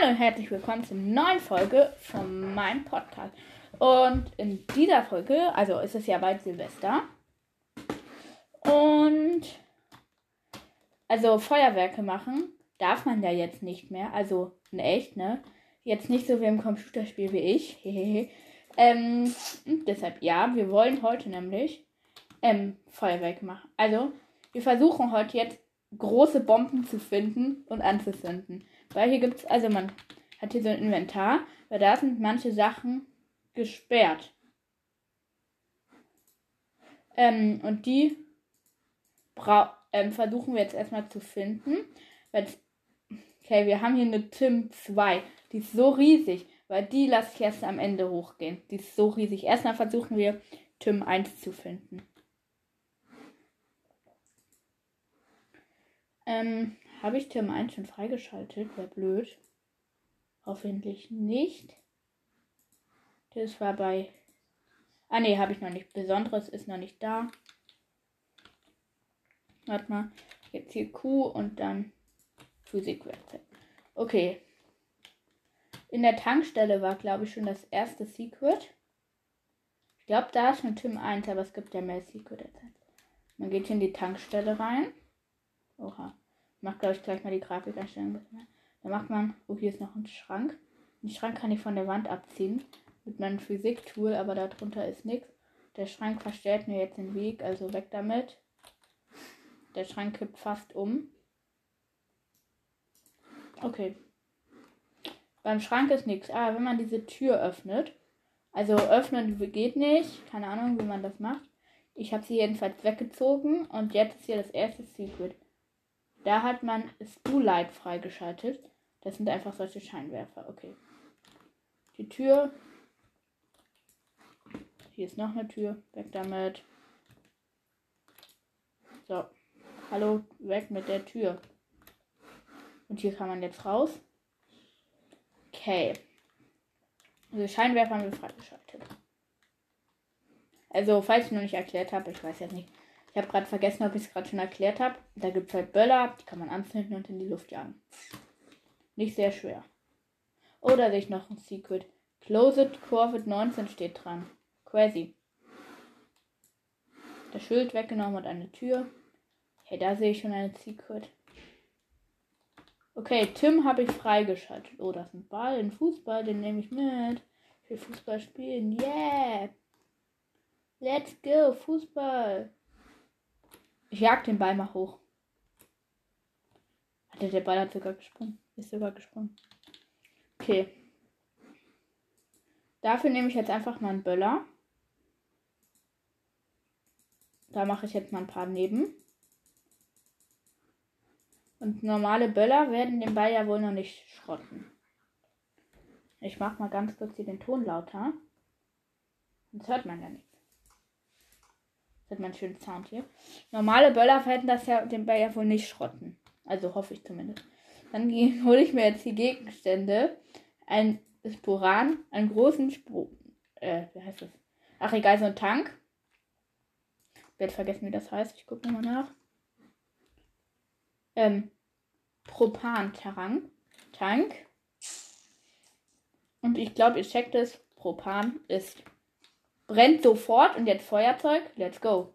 Hallo und herzlich willkommen zur neuen Folge von meinem Podcast. Und in dieser Folge, also ist es ja bald Silvester. Und also Feuerwerke machen darf man ja jetzt nicht mehr. Also in echt, ne? Jetzt nicht so wie im Computerspiel wie ich. ähm, deshalb ja, wir wollen heute nämlich ähm, Feuerwerke machen. Also wir versuchen heute jetzt große Bomben zu finden und anzuzünden. Weil hier gibt es, also man hat hier so ein Inventar, weil da sind manche Sachen gesperrt. Ähm, und die ähm, versuchen wir jetzt erstmal zu finden. Okay, wir haben hier eine Tim 2. Die ist so riesig, weil die lasse ich erst am Ende hochgehen. Die ist so riesig. Erstmal versuchen wir Tim 1 zu finden. Ähm, habe ich Tim 1 schon freigeschaltet? Wäre blöd. Hoffentlich nicht. Das war bei. Ah ne, habe ich noch nicht. Besonderes ist noch nicht da. Warte mal. Jetzt hier Q und dann Physikwerkzeug. Okay. In der Tankstelle war, glaube ich, schon das erste Secret. Ich glaube, da ist schon Tim 1, aber es gibt ja mehr Secret. Man geht hier in die Tankstelle rein. Oha. Macht, glaube ich, gleich mal die Grafikeinstellung. Dann macht man, oh, hier ist noch ein Schrank. Den Schrank kann ich von der Wand abziehen mit meinem Physik-Tool, aber darunter ist nichts. Der Schrank verstellt mir jetzt den Weg, also weg damit. Der Schrank kippt fast um. Okay. Beim Schrank ist nichts. Ah, wenn man diese Tür öffnet. Also öffnen geht nicht. Keine Ahnung, wie man das macht. Ich habe sie jedenfalls weggezogen und jetzt ist hier das erste Secret. Da hat man Spoollight freigeschaltet. Das sind einfach solche Scheinwerfer. Okay. Die Tür. Hier ist noch eine Tür. Weg damit. So. Hallo, weg mit der Tür. Und hier kann man jetzt raus. Okay. Also Scheinwerfer haben wir freigeschaltet. Also, falls ich noch nicht erklärt habe, ich weiß jetzt nicht, ich habe gerade vergessen, ob ich es gerade schon erklärt habe. Da gibt es halt Böller, die kann man anzünden und in die Luft jagen. Nicht sehr schwer. Oh, da sehe ich noch ein Secret. Closet Covid 19 steht dran. Crazy. Das Schild weggenommen und eine Tür. Hey, da sehe ich schon eine Secret. Okay, Tim habe ich freigeschaltet. Oh, das ist ein Ball, ein Fußball, den nehme ich mit. Ich will Fußball spielen. Yeah! Let's go, Fußball! Ich jag den Ball mal hoch. Hatte der Ball hat sogar gesprungen. Ist sogar gesprungen. Okay. Dafür nehme ich jetzt einfach mal einen Böller. Da mache ich jetzt mal ein paar neben. Und normale Böller werden den Ball ja wohl noch nicht schrotten. Ich mache mal ganz kurz hier den Ton lauter. Sonst hört man ja nicht. Hat man schönen hier. Normale Böller werden das ja den Ball ja wohl nicht schrotten. Also hoffe ich zumindest. Dann hole ich mir jetzt die Gegenstände. Ein Sporan, einen großen Spro äh, wie heißt das? Ach egal, so ein Tank. Ich werde vergessen, wie das heißt. Ich gucke nochmal nach. Ähm, Propan-Tank. Tank. Und ich glaube, ihr checkt es. Propan ist Brennt sofort und jetzt Feuerzeug. Let's go.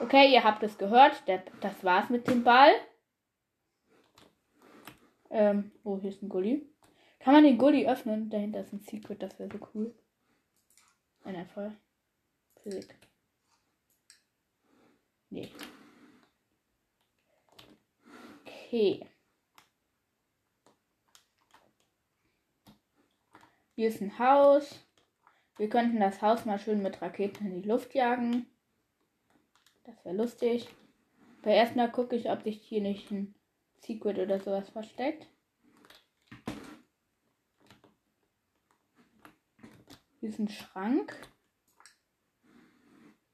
Okay, ihr habt es gehört. Das war's mit dem Ball. Ähm, oh, hier ist ein Gully. Kann man den Gully öffnen? Dahinter ist ein Secret, das wäre so cool. Ein Erfolg. Physik. Nee. Okay. Hier ist ein Haus. Wir könnten das Haus mal schön mit Raketen in die Luft jagen. Das wäre lustig. Aber erstmal gucke ich, ob sich hier nicht ein Secret oder sowas versteckt. Hier ist ein Schrank.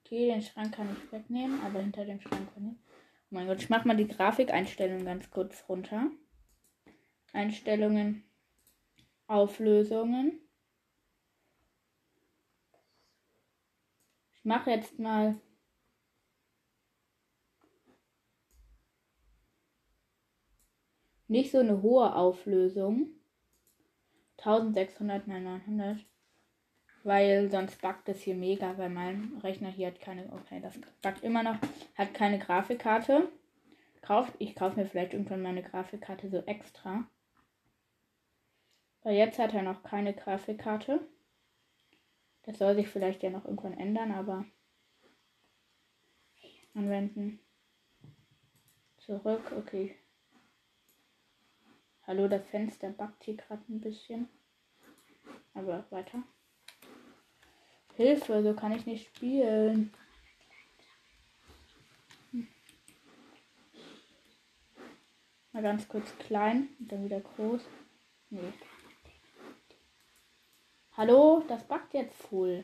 Okay, den Schrank kann ich wegnehmen, aber hinter dem Schrank kann ich. Oh mein Gott, ich mache mal die Grafikeinstellungen ganz kurz runter. Einstellungen. Auflösungen. Ich mache jetzt mal nicht so eine hohe Auflösung. 1600 mal 900. Weil sonst buggt es hier mega, weil mein Rechner hier hat keine. Okay, das buggt immer noch. Hat keine Grafikkarte. Kauf, ich kaufe mir vielleicht irgendwann meine Grafikkarte so extra. Weil jetzt hat er noch keine Grafikkarte. Das soll sich vielleicht ja noch irgendwann ändern, aber anwenden. Zurück, okay. Hallo, das Fenster backt hier gerade ein bisschen. Aber weiter. Hilfe, so kann ich nicht spielen. Hm. Mal ganz kurz klein und dann wieder groß. Nee. Hallo, das backt jetzt voll.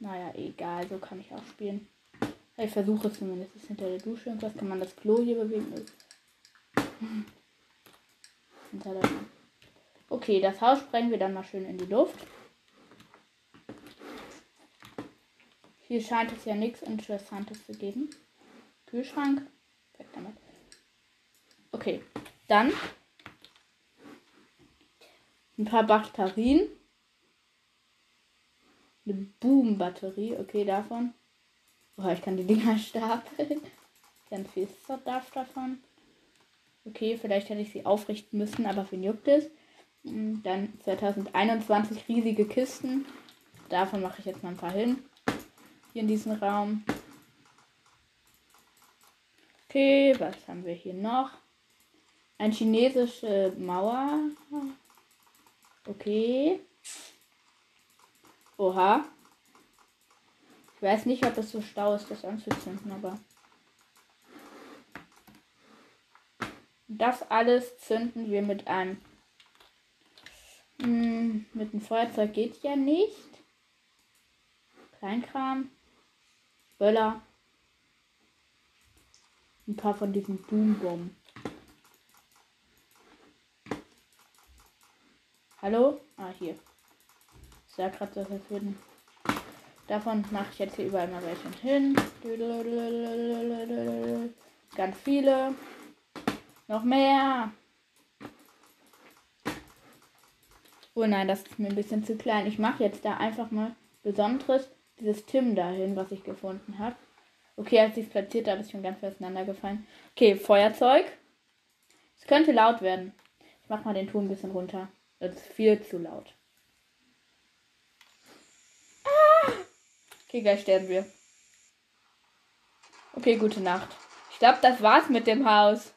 Naja, egal, so kann ich auch spielen. Ich versuche es zumindest. Ist hinter der Dusche irgendwas. Kann man das Klo hier bewegen? Okay, das Haus sprengen wir dann mal schön in die Luft. Hier scheint es ja nichts Interessantes zu geben. Kühlschrank. Weg damit. Okay, dann ein paar Batterien. Eine Boom-Batterie. Okay, davon. Oh, ich kann die Dinger stapeln. Ganz viel Stuff davon. Okay, vielleicht hätte ich sie aufrichten müssen, aber wen juckt es? Hm, dann 2021 riesige Kisten. Davon mache ich jetzt mal ein paar hin. Hier in diesem Raum. Okay, was haben wir hier noch? Eine chinesische Mauer. Okay. Oha. Ich weiß nicht, ob es so stau ist, das anzuzünden, aber. Das alles zünden wir mit einem. Hm, mit dem Feuerzeug geht ja nicht. Kleinkram. Böller. Ein paar von diesen Boombomben. Hallo? Ah, hier. Ich sah gerade, dass es würden. Davon mache ich jetzt hier überall mal welche hin. Ganz viele. Noch mehr. Oh nein, das ist mir ein bisschen zu klein. Ich mache jetzt da einfach mal Besonderes. Dieses Tim dahin, was ich gefunden habe. Okay, als ich es platziert habe, ist schon ganz auseinandergefallen. Okay, Feuerzeug. Es könnte laut werden. Ich mache mal den Ton ein bisschen runter. Das ist viel zu laut. Ah! Okay, gleich sterben wir. Okay, gute Nacht. Ich glaube, das war's mit dem Haus.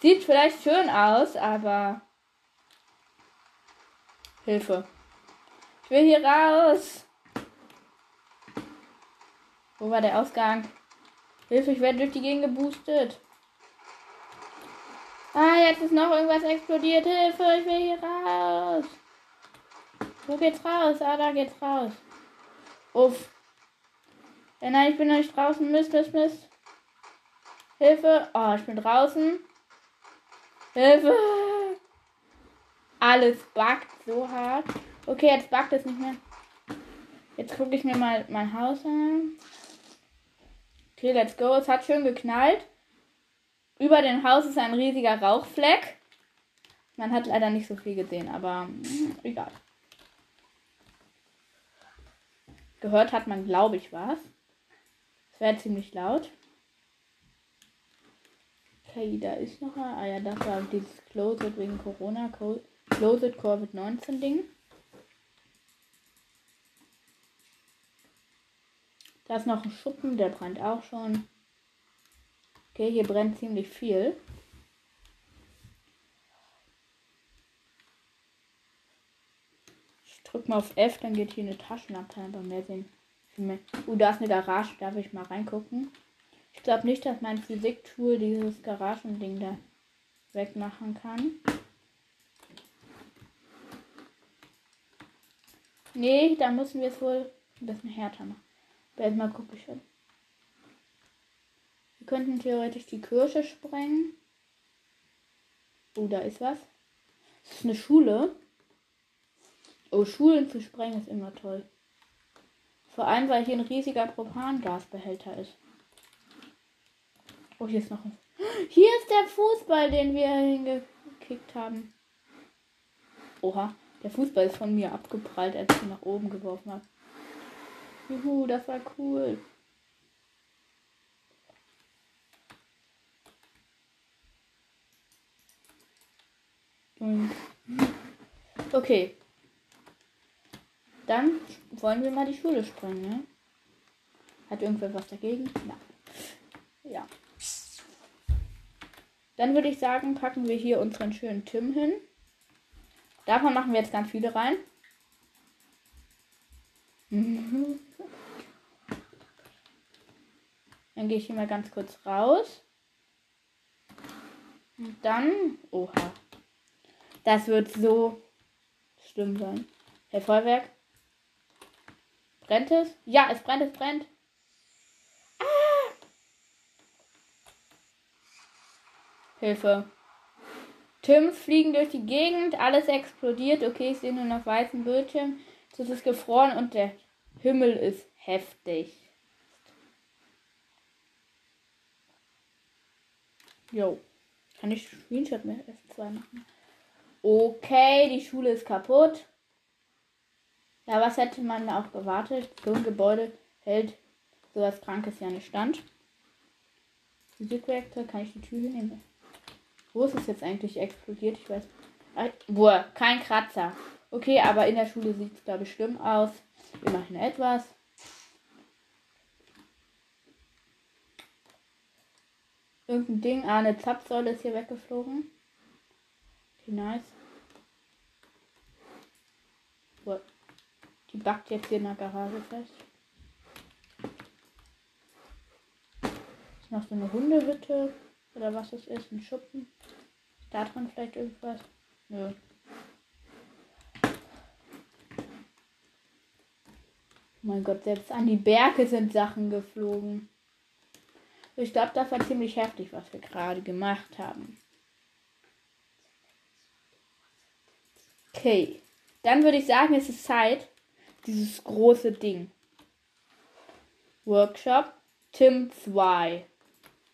Sieht vielleicht schön aus, aber. Hilfe. Ich will hier raus. Wo war der Ausgang? Hilfe, ich werde durch die Gegend geboostet. Ah, jetzt ist noch irgendwas explodiert. Hilfe, ich will hier raus. Wo geht's raus? Ah, da geht's raus. Uff. Ja, nein, ich bin noch nicht draußen. Mist, Mist, Mist. Hilfe. Oh, ich bin draußen. Hilfe. Alles backt so hart. Okay, jetzt backt es nicht mehr. Jetzt gucke ich mir mal mein Haus an. Okay, let's go. Es hat schön geknallt. Über dem Haus ist ein riesiger Rauchfleck. Man hat leider nicht so viel gesehen, aber mh, hm, egal. Gehört hat man, glaube ich, was. Es wäre ziemlich laut. Okay, da ist noch ein. Ah ja, das war dieses Closet wegen Corona. Closet Covid-19 Ding. Da ist noch ein Schuppen, der brennt auch schon. Okay, hier brennt ziemlich viel. Ich drück mal auf F, dann geht hier eine Taschenlampe aber mehr sehen. Uh, da ist eine Garage, darf ich mal reingucken. Ich glaube nicht, dass mein Physiktool dieses Garagending da wegmachen kann. Nee, da müssen wir es wohl ein bisschen härter machen. Aber erstmal gucke ich schon. Wir könnten theoretisch die Kirche sprengen. Oh, da ist was. Das ist eine Schule. Oh, Schulen zu sprengen ist immer toll. Vor allem, weil hier ein riesiger Propangasbehälter ist. Oh, hier ist noch ein. Hier ist der Fußball, den wir hingekickt haben. Oha, der Fußball ist von mir abgeprallt, als ich ihn nach oben geworfen habe. Juhu, das war cool. Okay. Dann wollen wir mal die Schule sprengen, ne? Hat irgendwer was dagegen? Ja. Ja. Dann würde ich sagen, packen wir hier unseren schönen Tim hin. Davon machen wir jetzt ganz viele rein. Dann gehe ich hier mal ganz kurz raus. Und dann. Oha. Das wird so schlimm sein. Hey, Feuerwerk. Brennt es? Ja, es brennt, es brennt. Ah! Hilfe. Tims fliegen durch die Gegend, alles explodiert. Okay, ich sehe nur noch weißen Bildschirm. Es ist gefroren und der Himmel ist heftig. Jo. Kann ich Screenshot mit F2 machen? Okay, die Schule ist kaputt. Ja, was hätte man auch gewartet? So ein Gebäude hält sowas Krankes ja nicht stand. Physikreaktor, kann ich die Tür nehmen? Wo ist es jetzt eigentlich explodiert? Ich weiß. Boah, kein Kratzer. Okay, aber in der Schule sieht es, glaube ich, schlimm aus. Immerhin etwas. Irgendein Ding. Ah, eine Zapfsäule ist hier weggeflogen. Okay, nice. Die backt jetzt hier in der Garage fest. Ist noch so eine Hundehütte. Oder was es ist. Ein Schuppen. Ist da drin vielleicht irgendwas? Nö. Oh mein Gott, selbst an die Berge sind Sachen geflogen. Ich glaube, das war ziemlich heftig, was wir gerade gemacht haben. Okay. Dann würde ich sagen, es ist Zeit, dieses große Ding. Workshop Tim 2.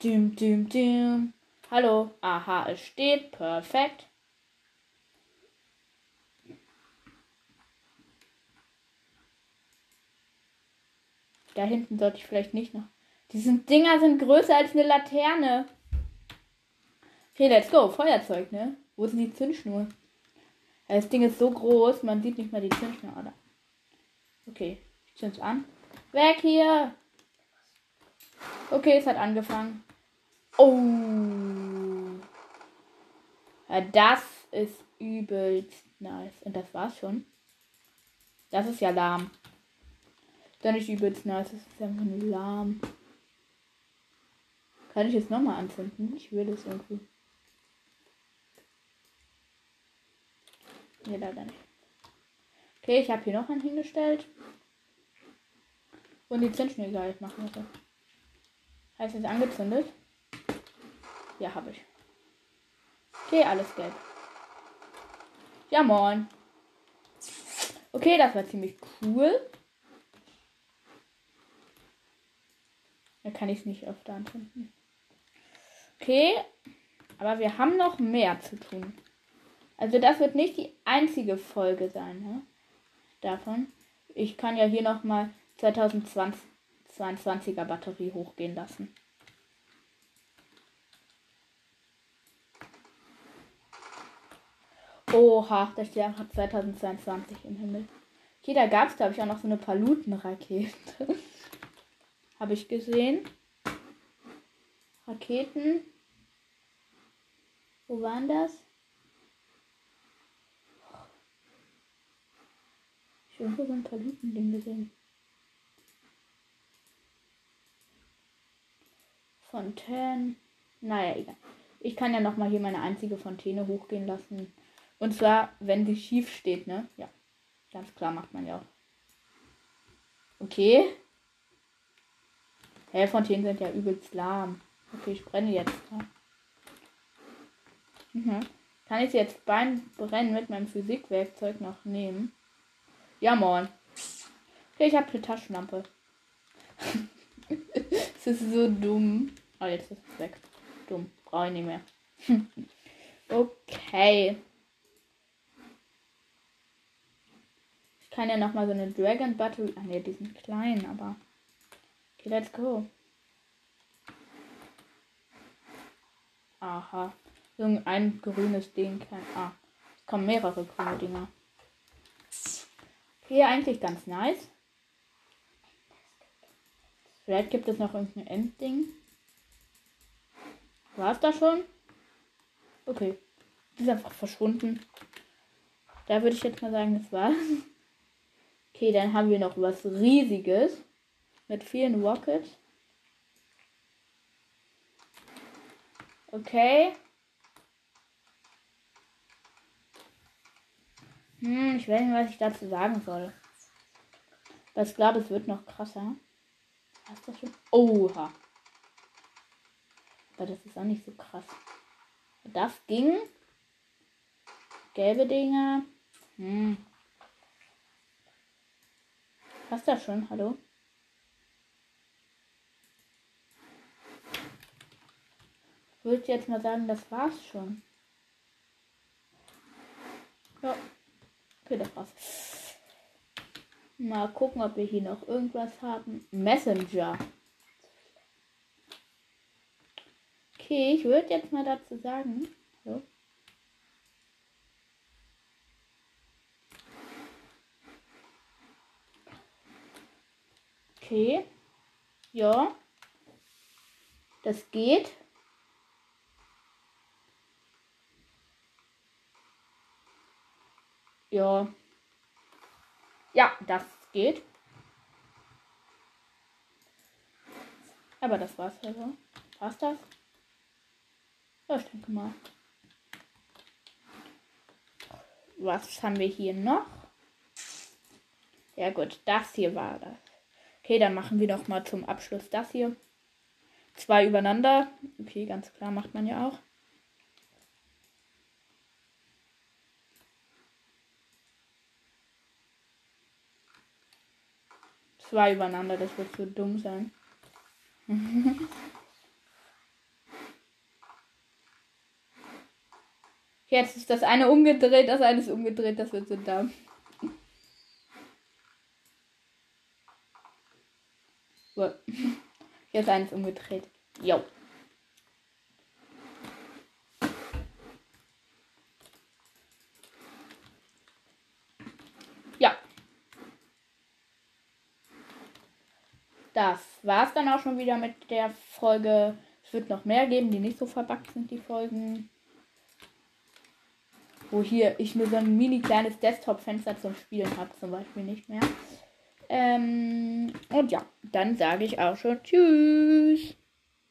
Dim, dim, dim. Hallo. Aha, es steht. Perfekt. Da hinten sollte ich vielleicht nicht noch. Diese Dinger sind größer als eine Laterne. Okay, let's go. Feuerzeug, ne? Wo ist die Zündschnur? Das Ding ist so groß, man sieht nicht mal die Zündschnur? Okay, ich zünd's an. Weg hier! Okay, es hat angefangen. Oh! Ja, das ist übelst nice. Und das war's schon. Das ist ja lahm. Dann nicht übelst nice, das ist einfach nur lahm. Kann ich jetzt nochmal anzünden? Ich will es irgendwie. Nee, leider nicht. Okay, ich habe hier noch einen hingestellt. Und die Zündschnur gleich machen bitte. Heißt es angezündet? Ja, habe ich. Okay, alles gelb. Ja, moin. Okay, das war ziemlich cool. Da kann ich es nicht öfter anzünden. Okay, aber wir haben noch mehr zu tun. Also das wird nicht die einzige Folge sein ne? davon. Ich kann ja hier nochmal 2022er Batterie hochgehen lassen. Oha, da steht einfach 2022 im Himmel. Okay, da gab es, glaube ich, auch noch so eine Palutenrakete. Habe ich gesehen. Raketen. Wo waren das? Irgendwo so ein Palutending gesehen. Fontänen. Naja, egal. Ich kann ja nochmal hier meine einzige Fontäne hochgehen lassen. Und zwar, wenn sie schief steht, ne? Ja. Ganz klar macht man ja auch. Okay. Hä, Fontänen sind ja übelst lahm. Okay, ich brenne jetzt. Ne? Mhm. Kann ich jetzt beim Brennen mit meinem Physikwerkzeug noch nehmen? Ja, moin. Okay, ich habe eine Taschenlampe. Es ist so dumm. Ah, oh, jetzt ist es weg. Dumm. Brauche ich nicht mehr. okay. Ich kann ja nochmal so eine Dragon Battery. Ach ne, die sind klein, aber. Okay, let's go. Aha. Irgendein grünes Ding kann. Ah. Es kommen mehrere grüne Dinger. Okay, eigentlich ganz nice. Vielleicht gibt es noch irgendein Endding. War es da schon? Okay. Die ist einfach verschwunden. Da würde ich jetzt mal sagen, das war's. Okay, dann haben wir noch was Riesiges. Mit vielen Rockets. Okay. Hm, ich weiß nicht, was ich dazu sagen soll. Aber ich glaube, es wird noch krasser. Hast du schon? Oha. Aber das ist auch nicht so krass. Das ging. Gelbe Dinger. Hm. Hast du das schon? Hallo? Ich würde jetzt mal sagen, das war's schon. Ja. Okay, das war's. Mal gucken, ob wir hier noch irgendwas haben. Messenger. Okay, ich würde jetzt mal dazu sagen. So. Okay. Ja. Das geht. Ja. Ja, das geht. Aber das war's also. War's das? Ja, ich denke mal. Was haben wir hier noch? Ja gut, das hier war das. Okay, dann machen wir doch mal zum Abschluss das hier. Zwei übereinander. Okay, ganz klar, macht man ja auch. Zwei übereinander, das wird so dumm sein. Jetzt ist das eine umgedreht, das eine ist umgedreht, das wird so dumm. Jetzt eines umgedreht. Jo. Ja. Das war's dann auch schon wieder mit der Folge. Es wird noch mehr geben, die nicht so verbuggt sind, die Folgen wo hier ich nur so ein mini kleines Desktop-Fenster zum Spielen habe, zum Beispiel nicht mehr. Ähm, und ja, dann sage ich auch schon Tschüss.